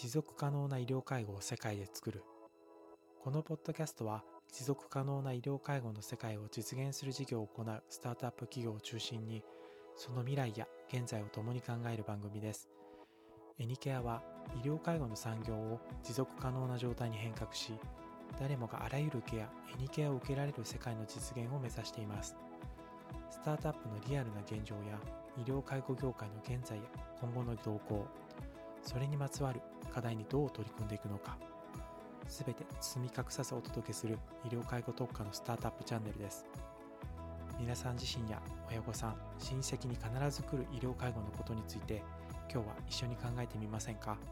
持続可能な医療介護を世界で作る。このポッドキャストは持続可能な医療介護の世界を実現する事業を行うスタートアップ企業を中心にその未来や現在を共に考える番組です。エニケアは医療介護の産業を持続可能な状態に変革し誰もがあらゆるケアエニケアを受けられる世界の実現を目指しています。スタートアップのリアルな現状や医療介護業界の現在や今後の動向それにまつわる課題にどう取り組んでいくのかすべて包み隠さずお届けする医療介護特化のスタートアップチャンネルです皆さん自身や親御さん親戚に必ず来る医療介護のことについて今日は一緒に考えてみませんか？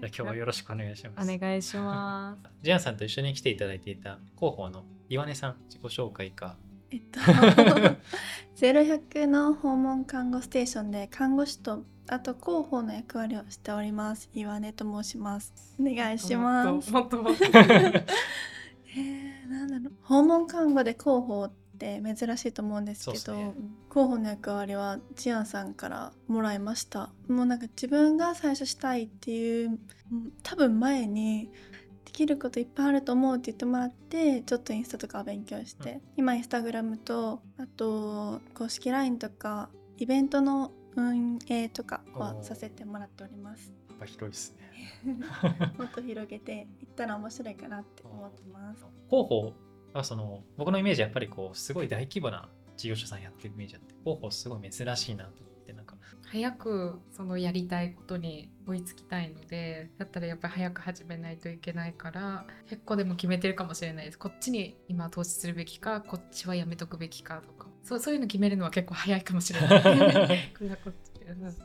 じゃあ今日はよろしくお願いします。お願いします。ジャンさんと一緒に来ていただいていた広報の岩根さん、自己紹介か。えっと、0100の訪問看護ステーションで看護師とあと広報の役割をしております。岩根と申します。お願いします。もっともっと。えー、なんだろう。訪問看護で広報って珍しいと思うんですけどね。広報の役割はジアンさんからもらいました。もうなんか自分が最初したいっていううん多分前にできることいっぱいあると思うって言ってもらってちょっとインスタとかを勉強して、うん。今インスタグラムとあと公式 LINE とかイベントの運営とかはさせてもらっております。幅広いですね。もっと広げていったら面白いかなって思ってます。広報はその僕のイメージはやっぱりこうすごい大規模な事業所さんやってるイメージあって広報すごい珍しいなと早くそのやりたいことに追いつきたいのでだったらやっぱり早く始めないといけないから結構でも決めてるかもしれないです。こっちに今投資するべきかこっちはやめとくべきかとか。そうそういうの決めるのは結構早いかもしれない。これはこっちうん。ちょっ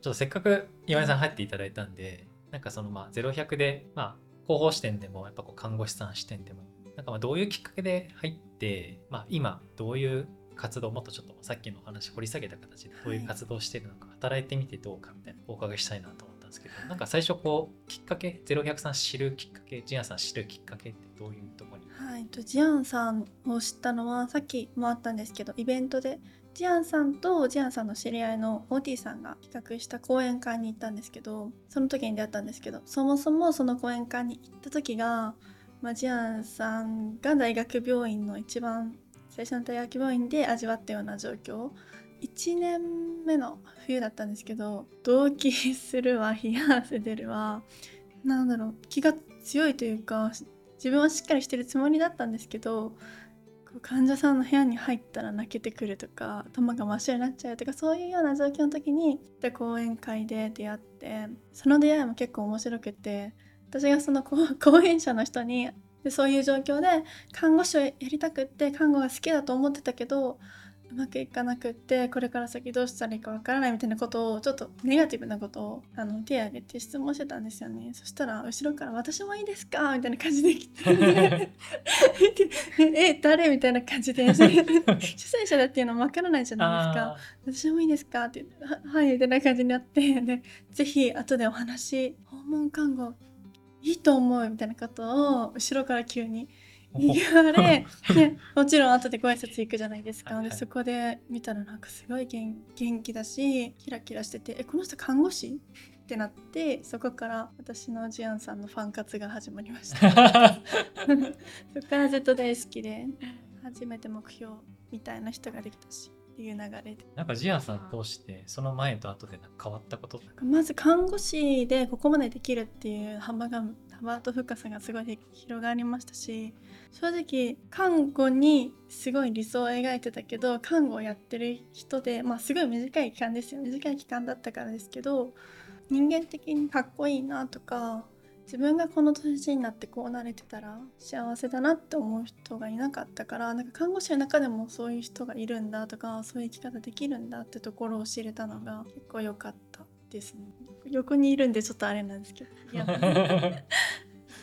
とせっかく岩根さん入っていただいたんでなんかそのまあ0100でまあ広報視点でもやっぱこう看護師さん視点でもなんかまあどういうきっかけで入ってまあ今どういう活動もっとちょっとさっきのお話掘り下げた形でどういう活動をしてるのか、働いてみてどうかみたいなお伺いしたいなと思ったんですけどなんか最初こうきっかけ0100さん知るきっかけジアンさん知るきっかけってどういうところに？はい、とジアンさんを知ったのはさっきもあったんですけどイベントでジアンさんとジアンさんの知り合いのオーティさんが企画した講演会に行ったんですけどその時に出会ったんですけどそもそもその講演会に行った時が、まあ、ジアンさんが大学病院の一番最初の大学病院で味わったような状況。1年目の冬だったんですけど動悸するわ冷や汗出るわ。なんだろう気が強いというか自分はしっかりしてるつもりだったんですけど患者さんの部屋に入ったら泣けてくるとか頭が真っ白になっちゃうとかそういうような状況の時にで講演会で出会ってその出会いも結構面白くて私がその講講演者の人にでそういう状況で看護師をやりたくって看護が好きだと思ってたけどうまくいかなくってこれから先どうしたらいいかわからないみたいなことをちょっとネガティブなことをあの手を挙げて質問してたんですよねそしたら後ろから「私もいいですか?」みたいな感じで来て「え誰?」みたいな感じで 主催者だっていうのもわからないじゃないですか。あ私もいいですか？って言って、ははい、みたいな感じになって、で、ぜひ後でお話、訪問看護、いいと思うみたいなことを後ろから急にー言われ、でもちろん後でご挨拶行くじゃないですか。はいはいで、そこで見たらなんかすごい元元気だし、キラキラしてて、え、この人看護師？ってなって、そこから私のジアンさんのファン活が始まりました。そこからずっと大好きで、初めて目標みたいな人ができたし、っていう流れで。なんかジアンさん通してその前と後でなんか変わったこと？まず看護師でここまでできるっていう幅が幅と深さがすごい広がりましたし正直看護にすごい理想を描いてたけど看護をやってる人でまあすごい短い期間ですよ短い期間だったからですけど人間的にかっこいいなとか自分がこの年になってこうなれてたら幸せだなって思う人がいなかったからなんか看護師の中でもそういう人がいるんだとかそういう生き方できるんだってところを知れたのが結構良かったですね。横にいるんでちょっとあれなんですけど。いや。あ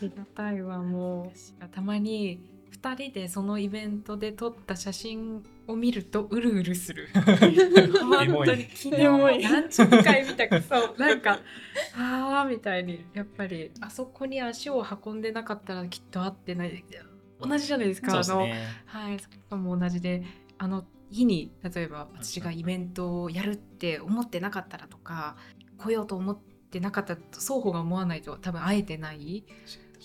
りがたいわもう。たまに2人でそのイベントで撮った写真を見るとうるうるする。本当に。昨日何十回見たかそうなんかああみたいにやっぱりあそこに足を運んでなかったらきっと会ってない。同じじゃないですかあの。はいそこも同じであの日に例えば私がイベントをやるって思ってなかったらとか来ようと思ってなかったと双方が思わないと多分会えてない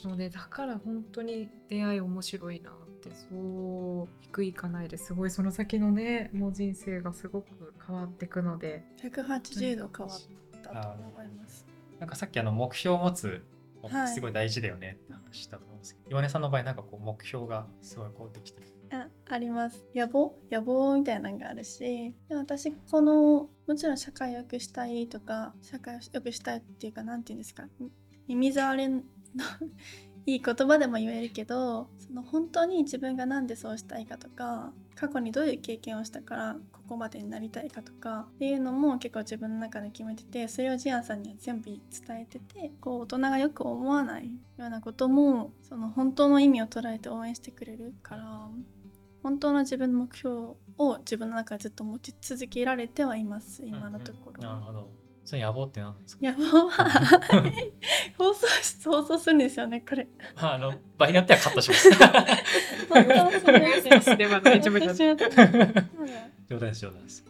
のでだから本当に出会い面白いなってそう低いかないですごいその先のねもう人生がすごく変わっていくので。180度変わったと思います。なんかさっきあの目標を持つはいすごい大事だよねって話したと思うんですけど、岩根さんの場合なんかこう目標がすごいこうできてる。ああります。野望？野望みたいなのがあるしで私このもちろん社会を良くしたいとか社会を良くしたいっていうかなんていうんですかみ耳障りの いい言葉でも言えるけどその本当に自分が何でそうしたいかとか過去にどういう経験をしたからここまでになりたいかとかっていうのも結構自分の中で決めててそれをジアンさんには全部伝えててこう大人がよく思わないようなこともその本当の意味を捉えて応援してくれるから本当の自分の目標を自分の中でずっと持ち続けられてはいます今のところ。なるほど。それ野望って何なんですか？野望？は放送し放送するんですよねこれ。まああの場合によってはカットします。冗談です冗談です。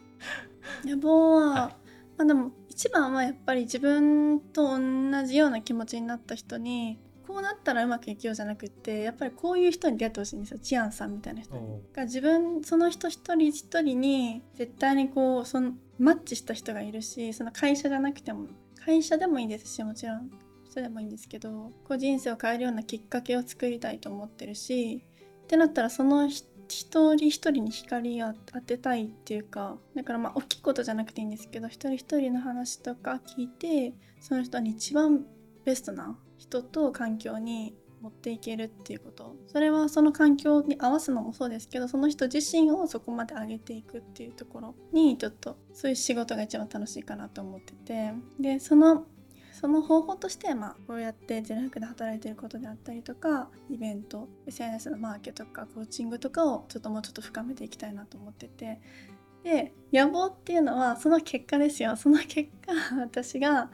野望は、はいまあでも一番はやっぱり自分と同じような気持ちになった人にこうなったらうまくいくようじゃなくってやっぱりこういう人に出会ってほしいんですよチアンさんみたいな人に。だから自分その人一人一人に絶対にこうそのマッチした人がいるしその会社じゃなくても会社でもいいですしもちろん人でもいいんですけどこう人生を変えるようなきっかけを作りたいと思ってるしってなったらその人一人一人に光を当てたいっていうかだからまあ大きいことじゃなくていいんですけど一人一人の話とか聞いてその人に一番ベストな人と環境に持っていけるっていうこと。それはその環境に合わすのもそうですけどその人自身をそこまで上げていくっていうところにちょっとそういう仕事が一番楽しいかなと思ってて。でそのその方法として、まあ、こうやってゼロ百で働いてることであったりとかイベント SNS のマーケとかコーチングとかをちょっともうちょっと深めていきたいなと思ってて。で野望っていうのはその結果ですよ。その結果 私が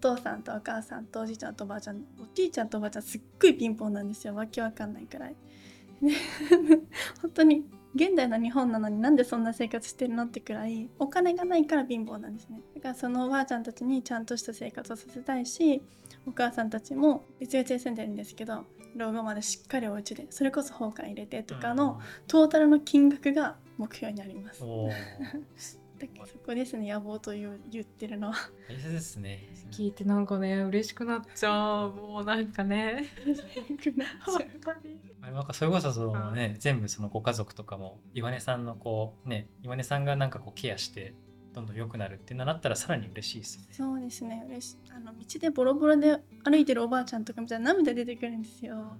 父さんとお母さんとおじいちゃんとおばあちゃんおじいちゃんとおばあちゃんすっごいピンポンなんですよ。わけわかんないくらい。ね 本当に現代の日本なのになんでそんな生活してるのってくらいお金がないから貧乏なんですね。だからそのおばあちゃんたちにちゃんとした生活をさせたいしお母さんたちも別々で住んでるんですけど老後までしっかりお家で。それこそ放課入れてとかのトータルの金額が目標にあります。うん。おーだからそこですね野望という言ってるのは。大切ですね。聞いてなんかね嬉しくなっちゃう。もうなんかね。本当にあれなんかそれこそそのね、全部そのご家族とかも岩根さんのこうね岩根さんがなんかこうケアしてどんどん良くなるっていうのになったらさらに嬉しいですよね。そうですね。嬉しいあの道でボロボロで歩いてるおばあちゃんとかみたいな涙出てくるんですよ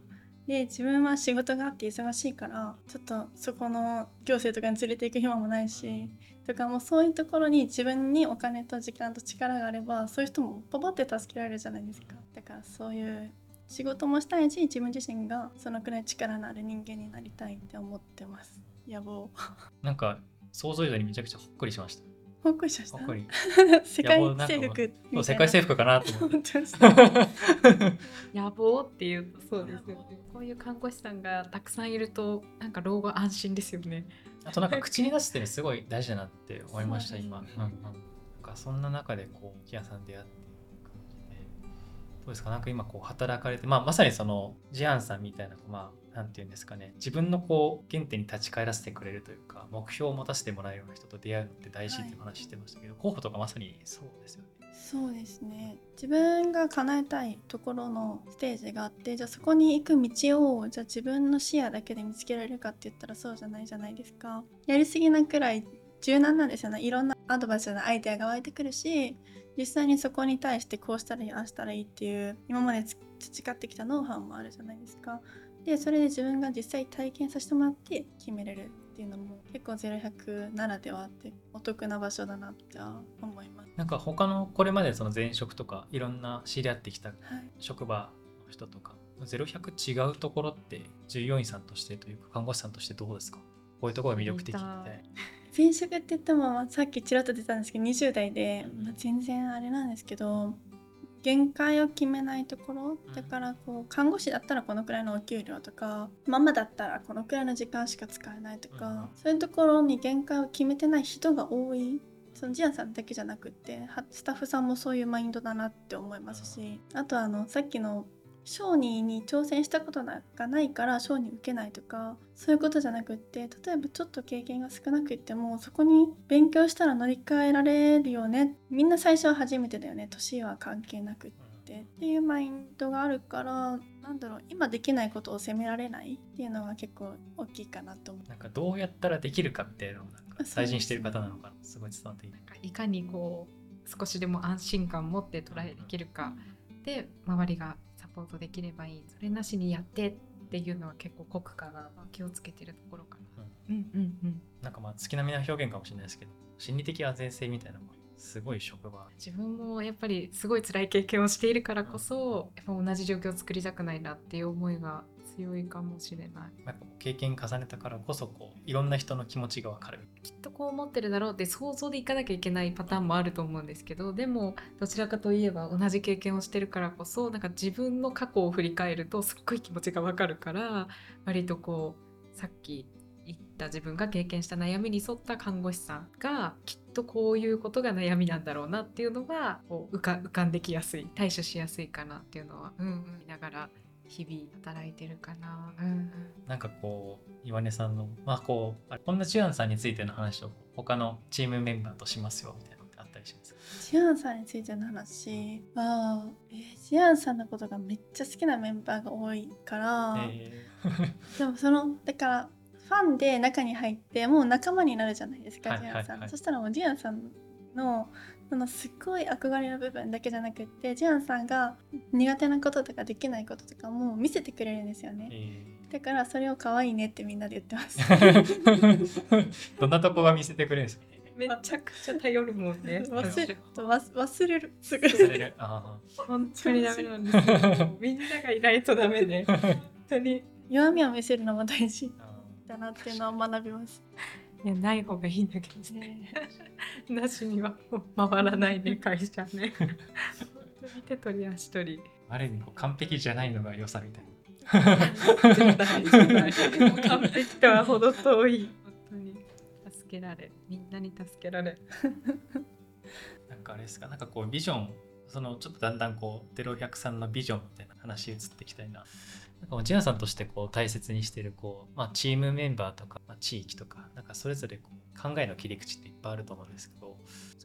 で自分は仕事があって忙しいからちょっとそこの行政とかに連れて行く暇もないしとかもうそういうところに自分にお金と時間と力があればそういう人もパパって助けられるじゃないですか。だからそういう仕事もしたいし自分自身がそのくらい力のある人間になりたいって思ってます。野望。なんか想像以上にめちゃくちゃほっこりしました。ほっこりしました？ほっこり。世界征服そう世界征服かなと思って。本当ですね。野望っていうとそうですよね。こういう看護師さんがたくさんいるとなんか老後安心ですよね。あとなんか口に出すってねすごい大事だなって思いました今。うんうん。なんかそんな中でこうキアさん出会ってどうですか？なんか今こう働かれてまあまさにそのジアンさんみたいなまあなんていうんですかね。自分のこう原点に立ち返らせてくれるというか目標を持たせてもらえるような人と出会うのって大事っていう話してましたけど、候補とかまさにそうですよね。そうですね。自分が叶えたいところのステージがあってじゃあそこに行く道をじゃあ自分の視野だけで見つけられるかって言ったらそうじゃないじゃないですか。やりすぎなくらい柔軟なんですよね。いろんなアドバイスのアイデアが湧いてくるし実際にそこに対してこうしたらいいああしたらいいっていう今までつ培ってきたノウハウもあるじゃないですか。でそれで自分が実際体験させてもらって決めれるっていうのも結構0100ならではあってお得な場所だなって思います。なんか他のこれまでその前職とかいろんな知り合ってきたはい。職場の人とか0100違うところって従業員さんとしてというか看護師さんとしてどうですか？こういうところが魅力的みたい前職って言っても、まあさっきちらっと出たんですけど20代で、まあ全然あれなんですけど限界を決めないところだからこう看護師だったらこのくらいのお給料とかママだったらこのくらいの時間しか使えないとか、そういうところに限界を決めてない人が多い。そのジアンさんだけじゃなくってはスタッフさんもそういうマインドだなって思いますしあとあのさっきの小児に挑戦したことがないから小児受けないとかそういうことじゃなくって例えばちょっと経験が少なくってもそこに勉強したら乗り換えられるよね。みんな最初は初めてだよね。年は関係なくって。っていうマインドがあるからなんだろう。今できないことを責められないっていうのが結構大きいかなと思う。なんかどうやったらできるかっていうのをなんかそう大事にしてる方なのかな。すごい伝わっていいなんかいかにこう少しでも安心感を持ってトライできるかで周りがサポートできればいい。それなしにやってっていうのは結構国家が気をつけてるところかな。うん。うんうんなんかまあ月並みな表現かもしれないですけど心理的安全性みたいなのがすごい職場。自分もやっぱりすごい辛い経験をしているからこそやっぱ同じ状況を作りたくないなっていう思いが強いかもしれない。やっぱ経験重ねたからこそこういろんな人の気持ちが分かる。きっとこう思ってるだろうって想像でいかなきゃいけないパターンもあると思うんですけどでもどちらかといえば同じ経験をしてるからこそなんか自分の過去を振り返るとすっごい気持ちがわかるから割とこうさっき言った自分が経験した悩みに沿った看護師さんがきっとこういうことが悩みなんだろうなっていうのがこう浮か浮かんできやすい対処しやすいかなっていうのは、うんうん、見ながら日々働いてるかな。うんうん。なんかこう岩根さんのまあこうあこんなジュアンさんについての話を他のチームメンバーとしますよみたいなのってあったりします？ジアンさんについての話は、えージアンさんのことがめっちゃ好きなメンバーが多いから、えでもそのだからファンで中に入ってもう仲間になるじゃないですか、はいジアンさん、はいはいそしたらもうジアンさんのそのすっごい憧れの部分だけじゃなくってジアンさんが苦手なこととかできないこととかも見せてくれるんですよーね。えだからそれを可愛いねってみんなで言ってます。ー どんなとこが見せてくれるんですか？めちゃくちゃ頼るもんね。忘れ忘忘れるすぐされる。あ本当にダメなんですよ。みんながいないとダメで、ー本当に。弱みを見せるのも大事あだなっていうのを学びます、いや、ない方がいいんだけどね。なしには回らないね、会社ね。手取り足取り。ーある意味こう完璧じゃないのが良さみたいな完璧とは程遠い。本当に助けられ、みんなに助けられ。なんかあれですか？なんかこうビジョンそのちょっとだんだんこう0100さんのビジョンみたいな話移っていきたいななんかジュンさんとしてこう大切にしてるこう、まあ、チームメンバーとか、まあ、地域とかなんかそれぞれこう考えの切り口っていっぱいあると思うんですけど、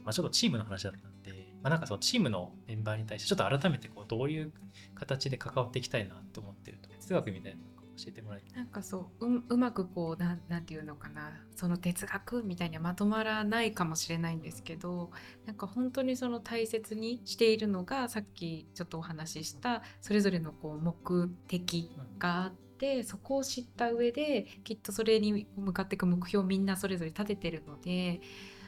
まあ、ちょっとチームの話だったんで、まあ、なんかそのチームのメンバーに対してちょっと改めてこうどういう形で関わっていきたいなと思ってると哲学みたいな教えてもらいなんかそうううまくこうなんなんていうのかなその哲学みたいにはまとまらないかもしれないんですけどなんか本当にその大切にしているのがさっきちょっとお話ししたそれぞれのこう目的があってそこを知った上できっとそれに向かっていく目標をみんなそれぞれ立ててるので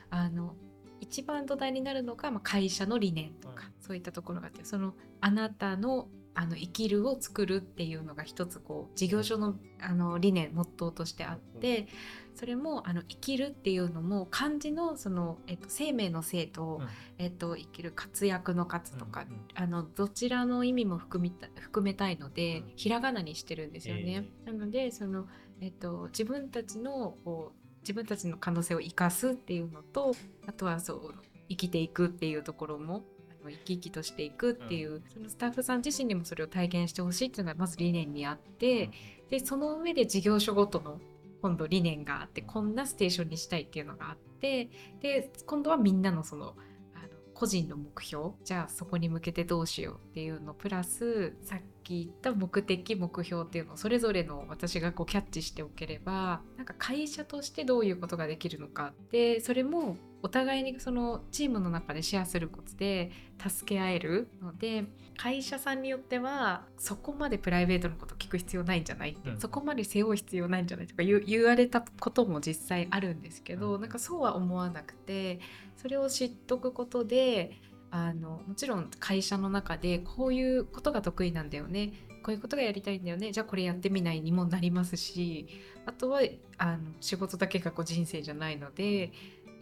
あの一番土台になるのが、まあ、会社の理念とか、そういったところがあってそのあなたのあの生きるを作るっていうのが一つこう事業所のあの理念モットーとしてあってそれもあの生きるっていうのも漢字のその、えっと、生命の生と、えっと、生きる活躍の活とか、あのどちらの意味も含みた含めたいので、うん。ひらがなにしてるんですよね。なのでその、えっと、自分たちのこう自分たちの可能性を生かすっていうのとあとはそう生きていくっていうところもあの生き生きとしていくっていう、そのスタッフさん自身にもそれを体験してほしいっていうのがまず理念にあって、でその上で事業所ごとの今度理念があってこんなステーションにしたいっていうのがあってで今度はみんなのそのあの個人の目標じゃあそこに向けてどうしようっていうのプラスさっき言った目的目標っていうのをそれぞれの私がこうキャッチしておければなんか会社としてどういうことができるのか。でそれもお互いにそのチームの中でシェアすることで助け合えるので会社さんによってはそこまでプライベートのこと聞く必要ないんじゃないって、うん。そこまで背負う必要ないんじゃないとか言われたことも実際あるんですけど、うん。なんかそうは思わなくてそれを知っとくことであのもちろん会社の中でこういうことが得意なんだよねこういうことがやりたいんだよねじゃあこれやってみないにもなりますしあとはあの仕事だけがこう人生じゃないので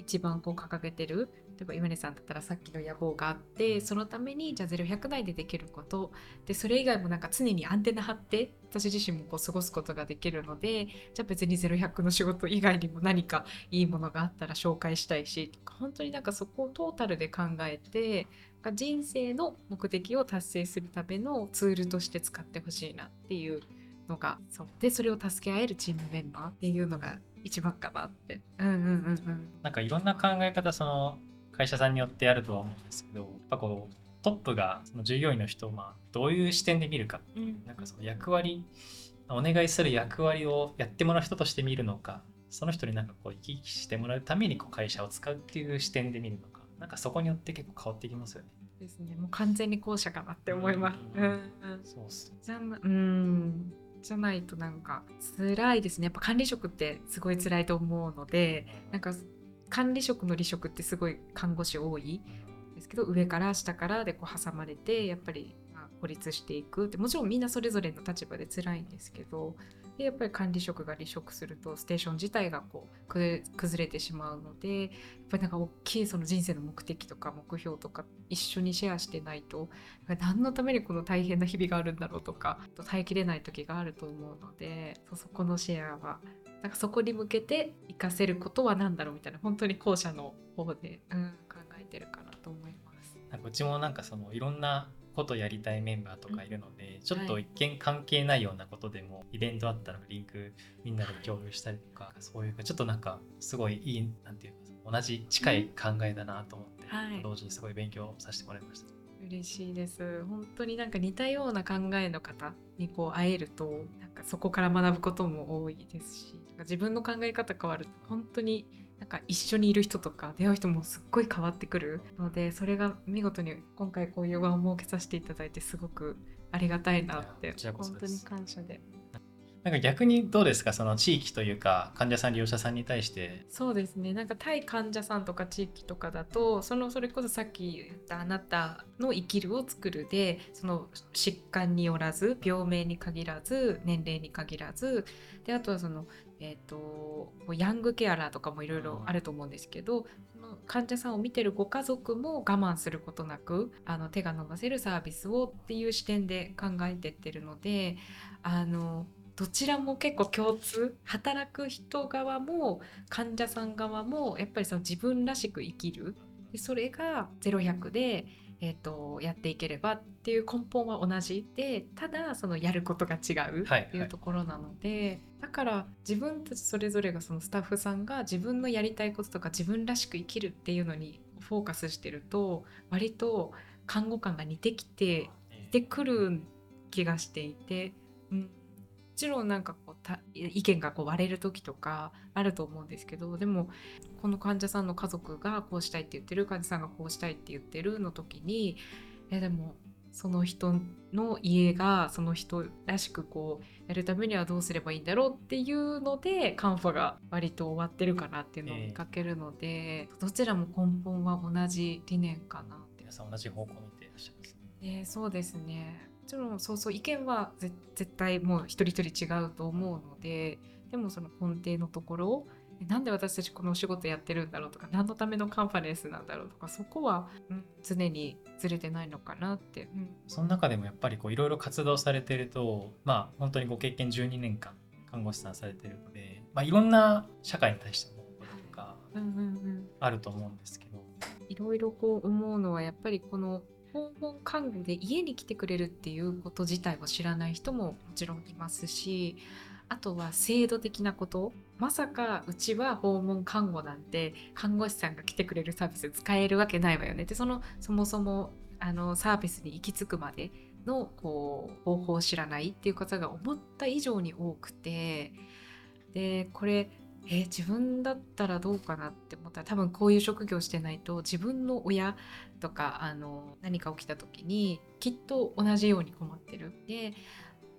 一番こう掲げてる例えば岩根さんだったらさっきの野望があってそのためにじゃあ0100内でできること。でそれ以外もなんか常にアンテナ張って私自身もこう過ごすことができるのでじゃあ別に0100の仕事以外にも何かいいものがあったら紹介したいし本当になんかそこをトータルで考えて人生の目的を達成するためのツールとして使ってほしいなっていうのがそう。でそれを助け合えるチームメンバーっていうのが一番かなって。うんうんうんうん。なんかいろんな考え方その会社さんによってあるとは思うんですけどやっぱこうトップがその従業員の人をまあどういう視点で見るかうんなんかその役割お願いする役割をやってもらう人として見るのかその人になんかこう生き生きしてもらうためにこう会社を使うっていう視点で見るのかなんかそこによって結構変わってきますよね。ですね。もう完全に後者かなって思います。ううんんうん。そうっすねじゃなうん。じゃないとなんか辛いですね。やっぱ管理職ってすごい辛いと思うので、なんか管理職の離職ってすごい看護師多いですけど上から下からでこう挟まれてやっぱり孤立していくってもちろんみんなそれぞれの立場で辛いんですけどでやっぱり管理職が離職するとステーション自体がこう崩れてしまうのでやっぱりなんか大きいその人生の目的とか目標とか一緒にシェアしてないと何のためにこの大変な日々があるんだろうとか耐えきれない時があると思うのでそそこのシェアはなんかそこに向けて活かせることは何だろうみたいな本当に後者の方で、うん、考えてるかなと思います。うちもなんかそのいろんなことやりたいメンバーとかいるので、ちょっとはい。一見関係ないようなことでも、イベントあったらリンクみんなで共有したりとか、そういうちょっとなんかすごいいいなんていうか同じ近い考えだなと思って、はい。同時にすごい勉強させてもらいました。嬉しいです。本当になんか似たような考えの方にこう会えるとなんかそこから学ぶことも多いですしなんか自分の考え方変わると本当になんか一緒にいる人とか出会う人もすっごい変わってくるのでそれが見事に今回こういう場を設けさせていただいてすごくありがたいなって本当に感謝でなんか逆にどうですか？その地域というか患者さん利用者さんに対して。そうですね。なんか対患者さんとか地域とかだとそのそれこそさっき言ったあなたの生きるを作るでその疾患によらず病名に限らず年齢に限らずであとはその、えー、とヤングケアラーとかもいろいろあると思うんですけど、その患者さんを見てるご家族も我慢することなくあの手が伸ばせるサービスをっていう視点で考えてってるのであのどちらも結構共通。働く人側も患者さん側もやっぱりその自分らしく生きる。でそれが0100で、えー、とやっていければっていう根本は同じでただそのやることが違うはいっていうところなので、だから自分たちそれぞれがそのスタッフさんが自分のやりたいこととか自分らしく生きるっていうのにフォーカスしてると割と看護官が似てきて似てくる気がしていて、ちろんなんかこうた意見がこう割れる時とかあると思うんですけどでもこの患者さんの家族がこうしたいって言ってる患者さんがこうしたいって言ってるの時にえでもその人の家がその人らしくこうやるためにはどうすればいいんだろうっていうのでカンファが割と終わってるかなっていうのを見かけるので、どちらも根本は同じ理念かなって皆さん同じ方向を見ていらっしゃいますね。ね、そうですね。もちろんそうそう意見はぜ絶対もう一人一人違うと思うのででもその根底のところなんで私たちこのお仕事やってるんだろうとか何のためのカンファレンスなんだろうとかそこは、うん、常にずれてないのかなって、うん、その中でもやっぱりこういろいろ活動されてるとまあ本当にご経験12年間看護師さんされてるので、まあ、いろんな社会に対してのこととかあると思うんですけど。いろいろこう思うのはやっぱりこの訪問看護で家に来てくれるっていうこと自体を知らない人ももちろんいますしあとは制度的なこと。まさかうちは訪問看護なんて看護師さんが来てくれるサービス使えるわけないわよね。でそのそもそもあのサービスに行き着くまでのこう方法を知らないっていう方が思った以上に多くてでこれえ自分だったらどうかなって思ったら多分こういう職業してないと自分の親とかあの何か起きた時にきっと同じように困ってる。で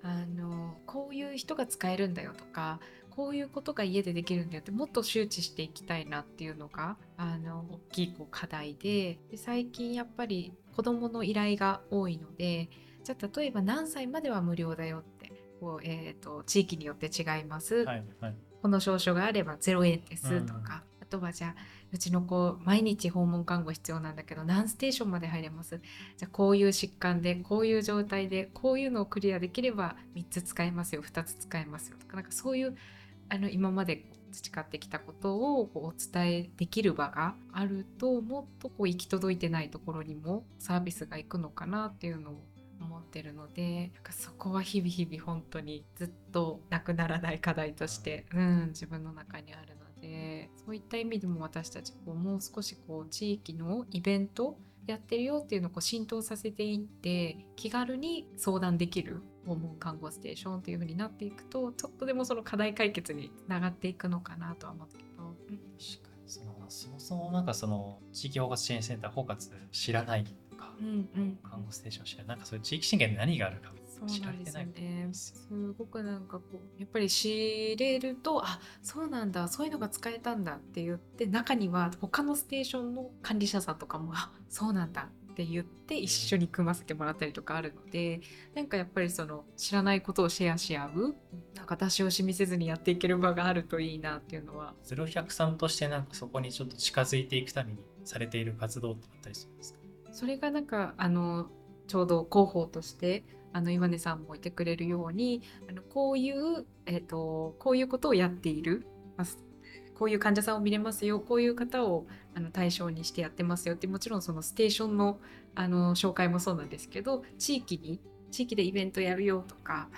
あのこういう人が使えるんだよとかこういうことが家でできるんだよってもっと周知していきたいなっていうのがあの大きいこう課題でで最近やっぱり子どもの依頼が多いのでじゃあ例えば何歳までは無料だよってこう、えー、と地域によって違います、はいはい。この証書があれば0円ですとか、うんとはじゃあうちの子毎日訪問看護必要なんだけど何ステーションまで入れます？じゃあこういう疾患でこういう状態でこういうのをクリアできれば3つ使えますよ。2つ使えますよ。とかなんかそういうあの今まで培ってきたことをこうお伝えできる場があるともっとこう行き届いてないところにもサービスが行くのかなっていうのを思ってるのでなんかそこは日々日々本当にずっとなくならない課題として、うん、自分の中にあるでそういった意味でも私たちこうもう少しこう地域のイベントやってるよっていうのをこう浸透させていって気軽に相談できる訪問看護ステーションという風になっていくとちょっとでもその課題解決につながっていくのかなとは思ったけど、うんそのそもそもなんかその地域包括支援センター包括知らないとか、うんうん。看護ステーション知らない。なんかそういう地域資源で何があるか。そう知なんですよられてないね。す。ごくなんかこうやっぱり知れるとあそうなんだそういうのが使えたんだって言って中には他のステーションの管理者さんとかもあそうなんだって言って一緒に組ませてもらったりとかあるのでなんかやっぱりその知らないことをシェアし合うなんか出し惜しみせずにやっていける場があるといいなっていうのは。0100さんとしてなんかそこにちょっと近づいていくためにされている活動ってあったりするんですか？それがなんかあのちょうど広報としてあの岩根さんもいてくれるようにあのこういう、えー、とこういうことをやっている、まあこういう患者さんを見れますよこういう方をあの対象にしてやってますよってもちろんそのステーションのあの紹介もそうなんですけど地域に地域でイベントやるよとか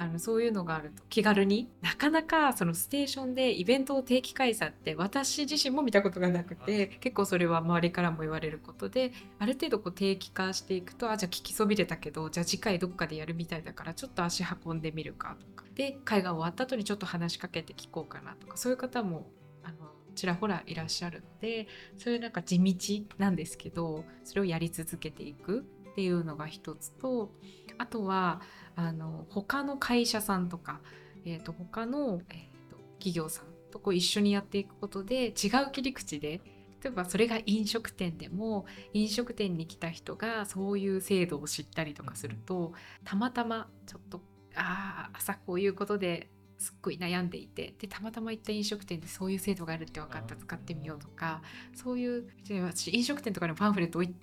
あのそういうのがあると気軽に？なかなかそのステーションでイベントを定期開催って私自身も見たことがなくて結構それは周りからも言われることである程度こう定期化していくとあじゃあ聞きそびれたけどじゃあ次回どっかでやるみたいだからちょっと足運んでみるかとか。で会が終わった後にちょっと話しかけて聞こうかなとか。そういう方もあのちらほらいらっしゃるのでそういうなんか地道なんですけどそれをやり続けていくっていうのが一つとあとはあの他の会社さんとか、えー、と他の、えー、と企業さんとこう一緒にやっていくことで違う切り口で例えばそれが飲食店でも飲食店に来た人がそういう制度を知ったりとかするとたまたまちょっとああ朝こういうことですっごい悩んでいてでたまたま行った飲食店でそういう制度があるって分かった使ってみようとかそういう私飲食店とかのパンフレットを置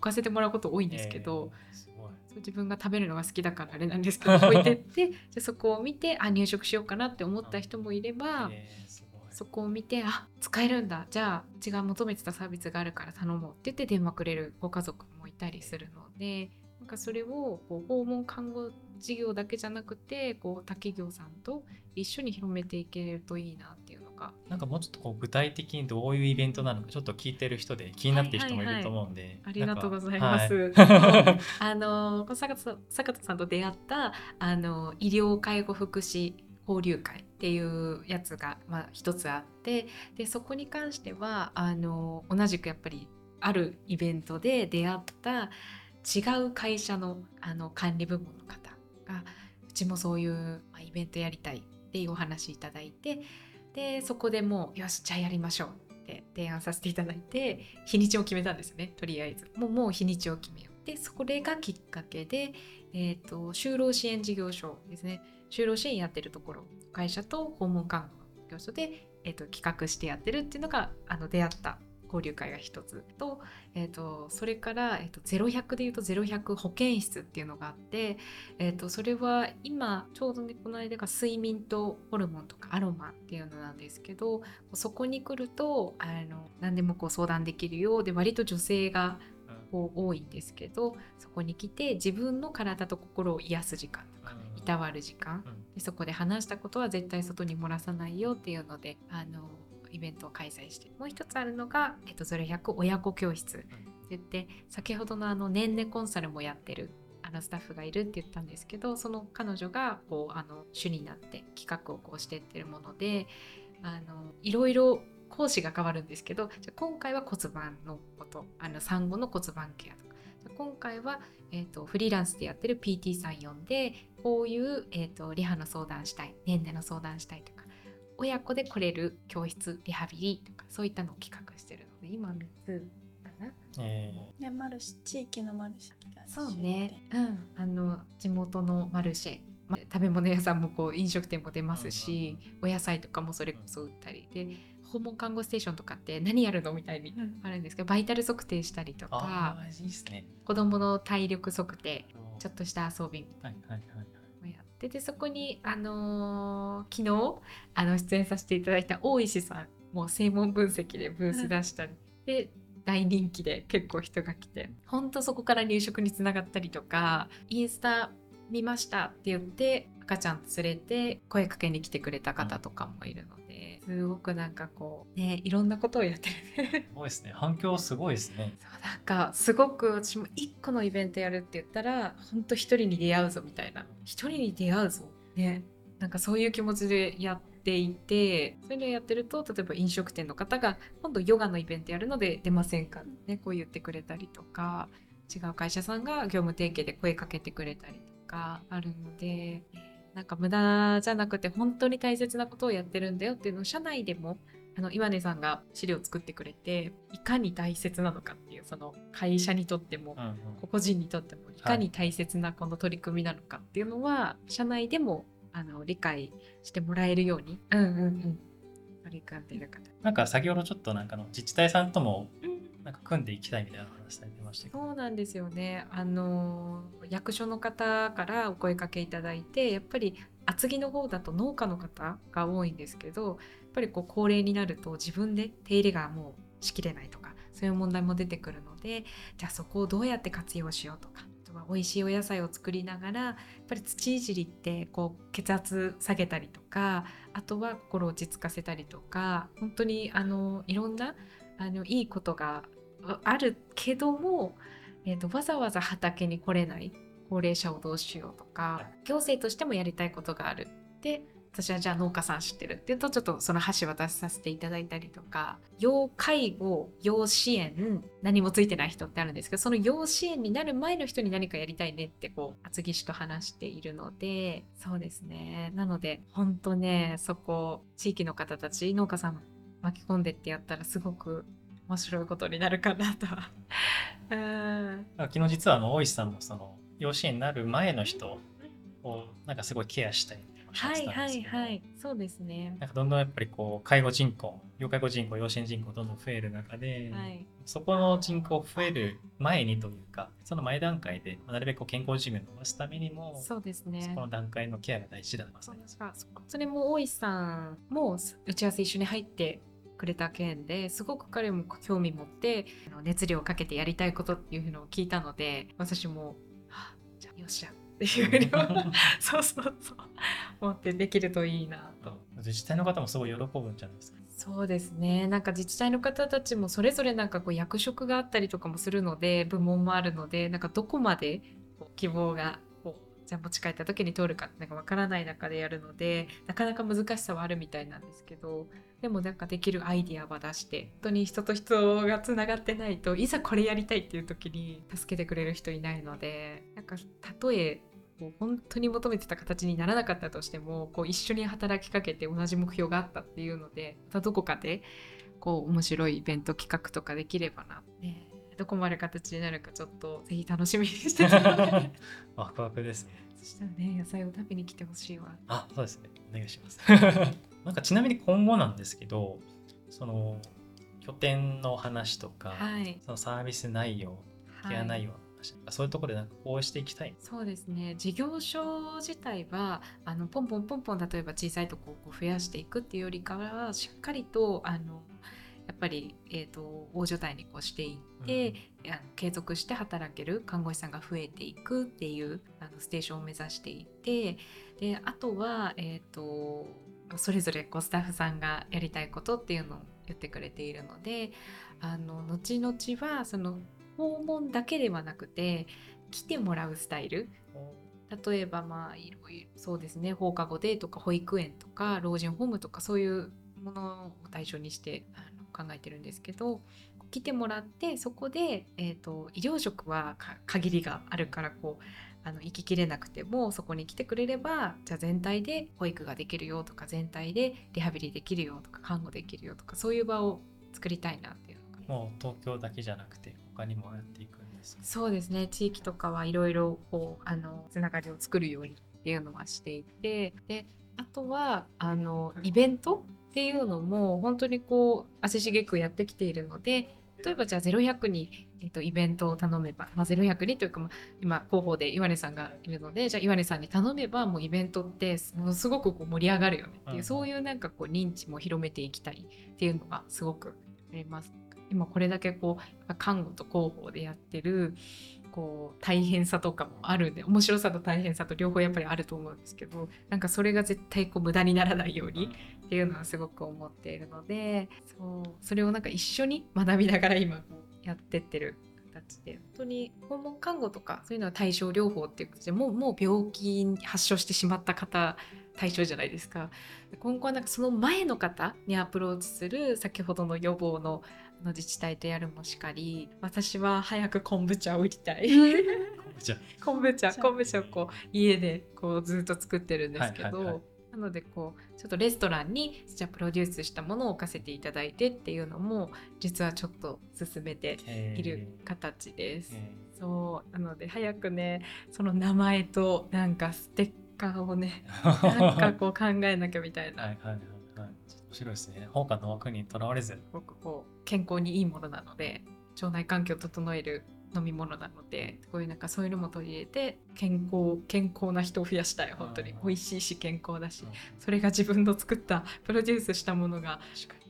かせてもらうこと多いんですけど、えー自分が食べるのが好きだからあれなんですけど 置いてってじゃあそこを見てあ入職しようかなって思った人もいれば、えーそこを見てあ使えるんだ。じゃあうちが求めてたサービスがあるから頼もうって言って電話くれるご家族もいたりするのでなんかそれをこう訪問看護事業だけじゃなくてこう他企業さんと一緒に広めていけるといいなっていうのがなんかもうちょっとこう具体的にどういうイベントなのかちょっと聞いてる人で気になってる人もいると思うんで、ありがとうございます。はい。あの坂田さん坂田さんと出会ったあの医療介護福祉交流会っていうやつが、まあ、一つあってでそこに関してはあの同じくやっぱりあるイベントで出会った違う会社のあの管理部門の方がうちもそういう、まあ、イベントやりたいっていうお話いただいてでそこでもうよしじゃあやりましょうって提案させていただいて日にちを決めたんですよねとりあえず。もうもう日にちを決めよう。でそれがきっかけで、えー、と就労支援事業所ですね。就労支援やってるところ会社と訪問看護の業所で、えー、と企画してやってるっていうのがあの出会った交流会が一つと,、えー、とそれから、えー、と0100でいうと0100保健室っていうのがあって、えー、とそれは今ちょうどねこの間が睡眠とホルモンとかアロマっていうのなんですけどそこに来るとあの何でもこう相談できるようで割と女性がこう多いんですけどそこに来て自分の体と心を癒す時間とかいたわる時間。でそこで話したことは絶対外に漏らさないよっていうのであのイベントを開催してもう一つあるのが、えっと、0100親子教室って言って先ほどのあの年々コンサルもやってるあのスタッフがいるって言ったんですけどその彼女がこうあの主になって企画をこうしてってるものであのいろいろ講師が変わるんですけどじゃあ今回は骨盤のことあの産後の骨盤ケアとか。今回は、えー、とフリーランスでやってる PT さん呼んでこういう、えー、とリハの相談したい年齢の相談したいとか親子で来れる教室リハビリとかそういったのを企画してるので今3つかな。えね、マルシ地域のマルシェがそうね、うん、あの地元のマルシェ、ま食べ物屋さんもこう飲食店も出ますし、お野菜とかもそれこそ売ったり。で訪問看護ステーションとかって何やるのみたいにうん。あるんですけどバイタル測定したりとあかあ、いいですね。子どもの体力測定ちょっと。とした遊びはいはいはいはい。もやっててそこに、あのー昨日あの出演させていただいた大石さんもう正門分析でブース出したり、で大人気で結構人が来てほんとそこから入職につながったりとかインスタ見ましたって言って赤ちゃん連れて声かけに来てくれた方とかもいるので、すごくなんかこうねいろんなことをやってる。ね すごいですね。反響すごいですね。そうなんかすごく私も1個のイベントやるって言ったら本当一人に出会うぞみたいな。一人に出会うぞ。ね。なんかそういう気持ちでやっていてそれでやってると例えば飲食店の方が今度ヨガのイベントやるので出ませんか？ねこう言ってくれたりとか違う会社さんが業務提携で声かけてくれたりとかあるのでなんか無駄じゃなくて本当に大切なことをやってるんだよっていうのを社内でもあの岩根さんが資料を作ってくれていかに大切なのかっていうその会社にとってもうんうん。個々人にとってもいかに大切なこの取り組みなのかっていうのは、社内でもあの理解してもらえるように、うんうんうん、取り組んでいる方。なんか先ほどちょっとなんかあの自治体さんともなんか組んでいきたいみたいな話されてましたけど。そうなんですよね。あの役所の方からお声かけいただいて、やっぱり厚木の方だと農家の方が多いんですけど、やっぱりこう高齢になると自分で手入れがもうしきれないとか、そういう問題も出てくるので、じゃあそこをどうやって活用しようとか。美味しいお野菜を作りながらやっぱり土いじりってこう血圧下げたりとかあとは心を落ち着かせたりとか本当にあのいろんなあのいいことがあるけども、えー、とわざわざ畑に来れない高齢者をどうしようとか行政としてもやりたいことがあるで私はじゃあ農家さん知ってるっていうとちょっとその箸渡しさせていただいたりとか要介護要支援何もついてない人ってあるんですけどその要支援になる前の人に何かやりたいねってこう厚木市と話しているのでそうですね。なので本当ねそこ地域の方たち農家さん巻き込んでってやったらすごく面白いことになるかなとは。うん昨日実はあの大石さんもその養子になる前の人をなんかすごいケアしたいはいはいはいそうですね。なんかどんどんやっぱりこう介護人口要介護人口養子人口どんどん増える中で、はいそこの人口増える前にというかその前段階でなるべく健康寿命を伸ばすためにもそうですね。そこの段階のケアが大事だと思いますねそれも大石さんも打ち合わせ一緒に入ってくれた件ですごく彼も興味持って熱量をかけてやりたいことっていうのを聞いたので私も「はあじゃあよっしゃ」っていうふうに そうそうそう思ってできるといいなと。自治体の方もすごい喜ぶんじゃないですか。そうですねなんか自治体の方たちもそれぞれなんかこう役職があったりとかもするので部門もあるのでなんかどこまで希望がこうじゃあ持ち帰った時に通るかなんかわからない中でやるのでなかなか難しさはあるみたいなんですけどでもなんかできるアイディアは出して本当に人と人がつながってないといざこれやりたいっていう時に助けてくれる人いないのでなんかたとえこう本当に求めてた形にならなかったとしてもこう一緒に働きかけて同じ目標があったっていうのでまたどこかでこう面白いイベント企画とかできればな、ね、どこまで形になるかちょっとぜひ楽しみにしてて ワクワクですね。そしたらね野菜を食べに来てほしいわあ、そうですね。お願いします。なんかちなみに今後なんですけど、その拠点の話とか、はい。そのサービス内容、ケア内容そういうところでなんかこうしていきたい？そうですね。事業所自体はあのポンポンポンポン例えば小さいとこを増やしていくっていうよりかはしっかりとあのやっぱり、えー、と大所帯にこうしていって、あの継続して働ける看護師さんが増えていくっていうあのステーションを目指していてであとは、えー、とそれぞれこうスタッフさんがやりたいことっていうのを言ってくれているのであの後々はその訪問だけではなくて来てもらうスタイル。例えばまあいろいろそうですね放課後デーとか保育園とか老人ホームとかそういうものを対象にしてあの考えてるんですけど来てもらってそこで、えー、と医療職は限りがあるからこうあの行ききれなくてもそこに来てくれればじゃあ全体で保育ができるよとか全体でリハビリできるよとか看護できるよとかそういう場を作りたいなっていうもう東京だけじゃなくて、他にもやっていくんですかそうですね。地域とかはいろいろこうあのつながりを作るようにっていうのはしていて。であとはあのイベントっていうのも本当にこう足しげくやってきているので例えばじゃあ0100に、えっとイベントを頼めば、まあ、0100にというか、まあ、今広報で岩根さんがいるのでじゃあ岩根さんに頼めばもうイベントってものすごくこう盛り上がるよねっていう、うんそういうなんかこう認知も広めていきたいっていうのがすごくあります。今これだけこう看護と広報でやってるこう大変さとかもあるんで面白さと大変さと両方やっぱりあると思うんですけどなんかそれが絶対こう無駄にならないようにっていうのはすごく思っているのでそうそれをなんか一緒に学びながら今やってってる形で。本当に訪問看護とかそういうのは対症療法っていうことでもうもう病気に発症してしまった方対象じゃないですか。今後はなんかその前の方にアプローチする先ほどの予防のあの自治体とやるもしかり私は早く昆布茶を売りたい。昆布茶。茶昆布茶。をこう家でこうずっと作ってるんですけど、はいはいはい。なのでこうちょっとレストランにじゃあプロデュースしたものを置かせていただいてっていうのも実はちょっと進めてあいる形です。えそう。なので早くねその名前となんかステッカーをねー なんかこう考えなきゃみたいな。はいはいはい白いですね。放課の枠にとらわれず。すごくこう健康にいいものなので腸内環境を整える飲み物なのでこういうなんかそういうのも取り入れて健康健康な人を増やしたい本当にうん美味しいし健康だしそれが自分の作ったプロデュースしたものが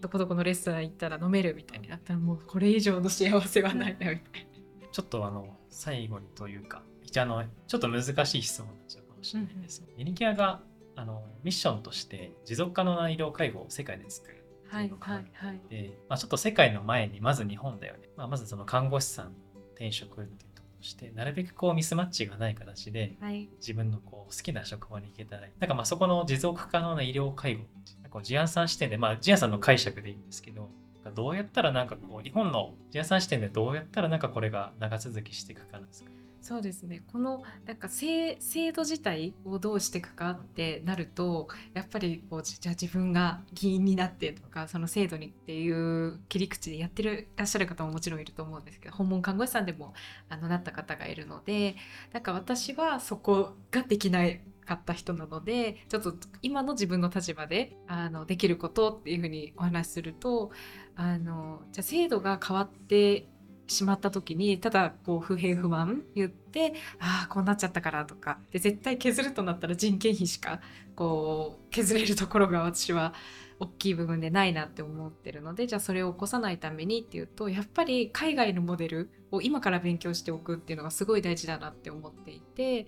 どこどこのレストラン行ったら飲めるみたいになったらもうこれ以上の幸せはないなみたいな。ちょっとあの最後にというか、一応あのちょっと難しい質問になっちゃうかもしれないです。ユニキャがあのミッションとして持続可能な医療介護を世界で作る。はいはいはい。で、まあ、ちょっと世界の前にまず日本だよね。まあ、まずその看護師さんの転職っていうところとして、なるべくこうミスマッチがない形ではい自分のこう好きな職場に行けたら。なんかまあそこの持続可能な医療介護、なんかこうジアンさん視点で、まあジアンさんの解釈でいいんですけど、どうやったらなんかこう日本のジアンさん視点でどうやったらなんかこれが長続きしていくかなんですか？そうですね。このなんか制度自体をどうしていくかってなるとやっぱりこうじゃあ自分が議員になってとかその制度にっていう切り口でやってるらっしゃる方ももちろんいると思うんですけど訪問看護師さんでもあのなった方がいるのでなんか私はそこができなかった人なのでちょっと今の自分の立場であのできることっていうふうにお話しするとあのじゃあ制度が変わってしまった時にただこう不平不満言ってああこうなっちゃったからとかで絶対削るとなったら人件費しかこう削れるところが私は大きい部分でないなって思ってるのでじゃあそれを起こさないためにっていうとやっぱり海外のモデルを今から勉強しておくっていうのがすごい大事だなって思っていて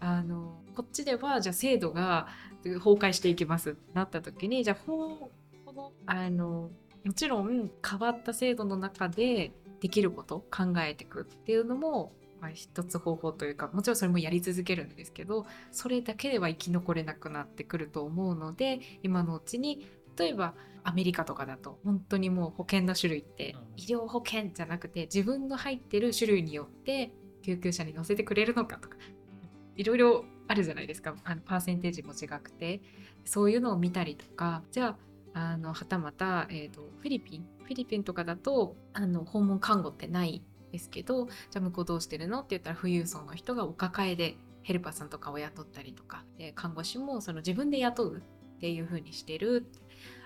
あのこっちではじゃあ制度が崩壊していきますってなった時にじゃあこのあのもちろん変わった制度の中でできること考えていくっていうのも、まあ、一つ方法というかもちろんそれもやり続けるんですけどそれだけでは生き残れなくなってくると思うので今のうちに例えばアメリカとかだと本当にもう保険の種類ってうん。医療保険じゃなくて自分の入ってる種類によって救急車に乗せてくれるのかとかいろいろあるじゃないですか。あのパーセンテージも違くて。そういうのを見たりとかじゃああのはたまた、えー、とフィリピンフィリピンとかだとあの訪問看護ってないですけどじゃあ向こうどうしてるの？って言ったら富裕層の人がお抱えでヘルパーさんとかを雇ったりとか。で看護師もその自分で雇うっていう風にしてる。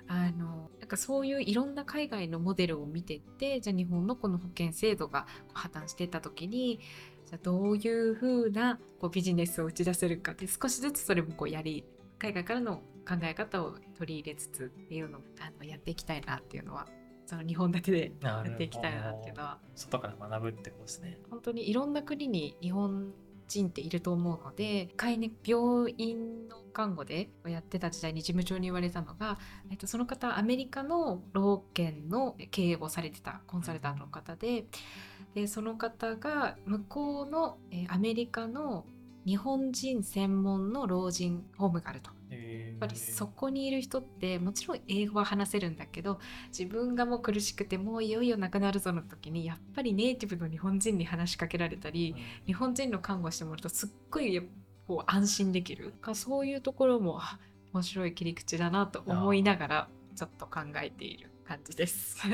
あのなんかそういういろんな海外のモデルを見てってじゃあ日本のこの保険制度が破綻してった時にじゃあどういう風なこうビジネスを打ち出せるかって少しずつそれもこうやり海外からの考え方を取り入れつつっていうのをあのやっていきたいなっていうのはその2本立てでやっていきたいなっていうのは外から学ぶってことですね。本当にいろんな国に日本人っていると思うので一回ね病院の看護でやってた時代に事務長に言われたのが、えっと、その方アメリカの老健の経営をされてたコンサルタントの方ででその方が向こうの、えーアメリカの日本人専門の老人ホームがあると。ややっぱりそこにいる人ってもちろん英語は話せるんだけど自分がもう苦しくてもういよいよ亡くなるぞの時にやっぱりネイティブの日本人に話しかけられたり日本人の看護してもらうとすっごいこう安心できる。かそういうところもあ面白い切り口だなと思いながらちょっと考えている感じです。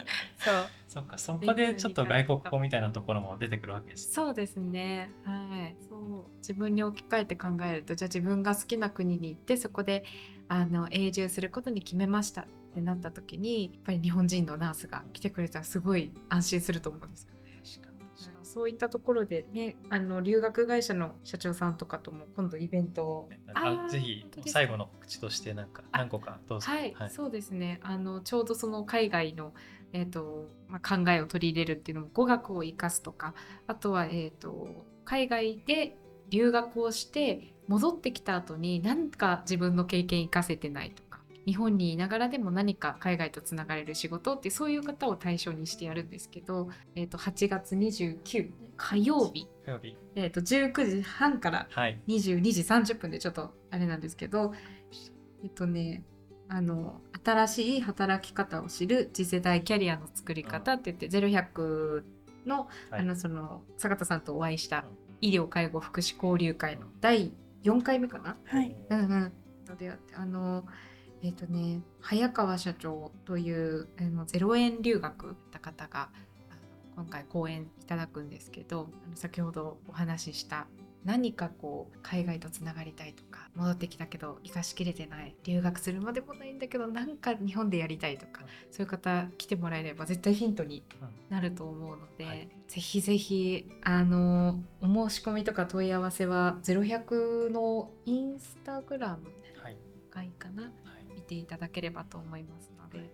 そうそっか、そこでちょっと外国語みたいなところも出てくるわけです。そうですね。はい。そう。自分に置き換えて考えると、じゃあ自分が好きな国に行って、そこであの永住することに決めましたってなった時にやっぱり日本人のナースが来てくれたらすごい安心すると思うんです。そういったところでねあの留学会社の社長さんとかとも今度イベントを。あぜひ最後の告知としてなんかあ何個かどうぞ。はい、そうですね。あのちょうどその海外の、えーとまあ、考えを取り入れるっていうのも語学を生かすとかあとは、えー、と海外で留学をして戻ってきた後に何か自分の経験生かせてないとか日本にいながらでも何か海外とつながれる仕事ってそういう方を対象にしてやるんですけど、えー、と8月29火曜日、火曜日。えー、と19時半からはい。22時30分でちょっとあれなんですけどえっとねあの新しい働き方を知る次世代キャリアの作り方って言って0100の,、はいあのその坂田さんとお会いした医療介護福祉交流会の第4回目かな？はい。うんうんのであってあのえっ、とね早川社長というあの0円留学った方が今回講演いただくんですけど先ほどお話しした何かこう海外とつながりたいとか戻ってきたけど生かしきれてない留学するまでもないんだけどなんか日本でやりたいとかそういう方来てもらえれば絶対ヒントになると思うので、はいぜひぜひあのお申し込みとか問い合わせは0100のインスタグラムはい。がいいかなはい。見ていただければと思いますので。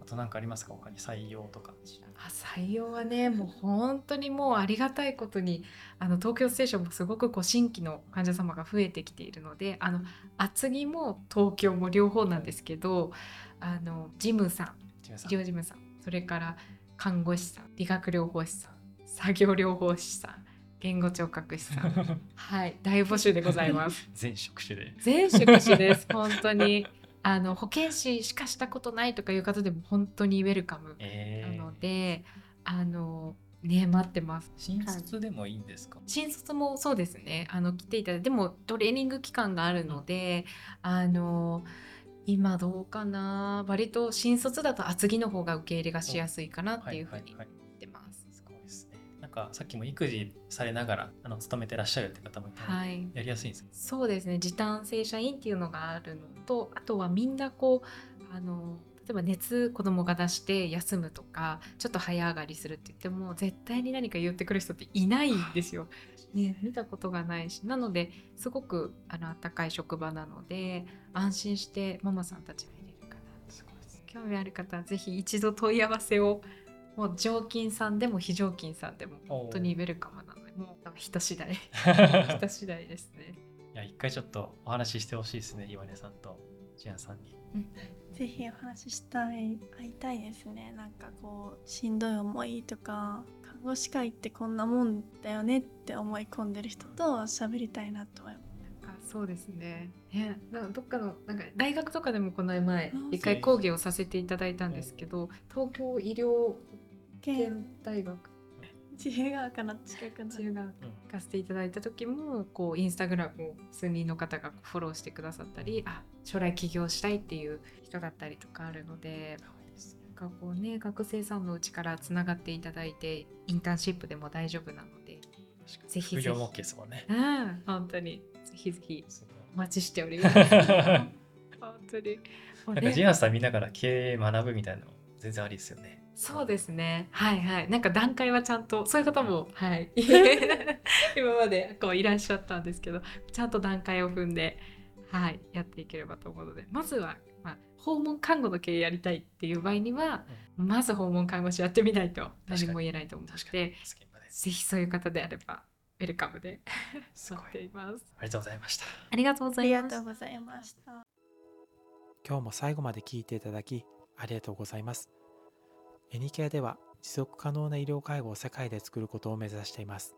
あと何かありますか？他に採用とか。あ採用はねもう本当にもうありがたいことにあの東京ステーションもすごくこう新規の患者様が増えてきているのであの厚木も東京も両方なんですけどあのジムさん。ジムさん。医療事務さん。それから看護師さん。理学療法士さん。作業療法士さん。言語聴覚士さん。はい。大募集でございます。全職種で。全職種です。本当にあの保健師しかしたことないとかいう方でも本当にウェルカムえー。なので、あのね待ってます。新卒でもいいんですか？新卒もそうですね。あの来ていただいてでもトレーニング期間があるので、あの今どうかな？割と新卒だと厚木の方が受け入れがしやすいかなっていうふうにかさっきも育児されながらあの勤めてらっしゃるって方もいたので、はいやりやすいんですか。そうですね時短正社員っていうのがあるのとあとはみんなこうあの例えば熱子供が出して休むとかちょっと早上がりするって言っても絶対に何か言ってくる人っていないんですよ。ね、見たことがないしなのですごくあの温かい職場なので安心してママさんたちが入れるかなすごいですね。興味ある方はぜひ一度問い合わせをもう常勤さんでも非常勤さんでも本当にウェルカムなのでもう人次第。人次第ですね。いや一回ちょっとお話ししてほしいですね岩根さんとジアンさんに。ぜひお話ししたい会いたいですね。なんかこうしんどい思いとか看護師会ってこんなもんだよねって思い込んでる人と喋りたいなと思いますあそうですね。ね、なんかどっかのなんか大学とかでもこの前あ一回講義をさせていただいたんですけど、東京医療県県大学自由が丘の近くの自由が行かせていただいた時もこうインスタグラムを数人の方がフォローしてくださったり、あ将来起業したいっていう人だったりとかあるので。なんかこうね学生さんのうちからつながっていただいてインターンシップでも大丈夫なので、ぜひぜひ副業も OK ですもんね。うん、本当にぜひぜひお待ちしております。本当に。なんかジアンさん見ながら経営学ぶみたいなの全然ありですよね。そうですね。はいはい。なんか段階はちゃんと、そういう方も、はい。今までこういらっしゃったんですけど、ちゃんと段階を踏んで、はい、やっていければと思うので、まずは、まあ、訪問看護の経営やりたいっていう場合には、まず訪問看護師やってみないと何も言えないと思うの確かにで、。ぜひそういう方であれば、ウェルカムですごい。待っています。ありがとうございました。ありがとうごありざいます。がとうございました今日も最後まで聞いていただきありがとうございます。エニケアでは持続可能な医療介護を世界で作ることを目指しています。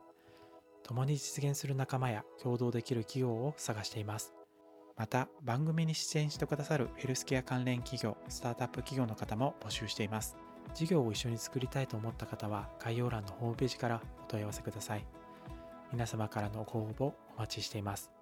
共に実現する仲間や共同できる企業を探しています。また番組に出演してくださるヘルスケア関連企業、スタートアップ企業の方も募集しています。事業を一緒に作りたいと思った方は概要欄のホームページからお問い合わせください。皆様からのご応募お待ちしています。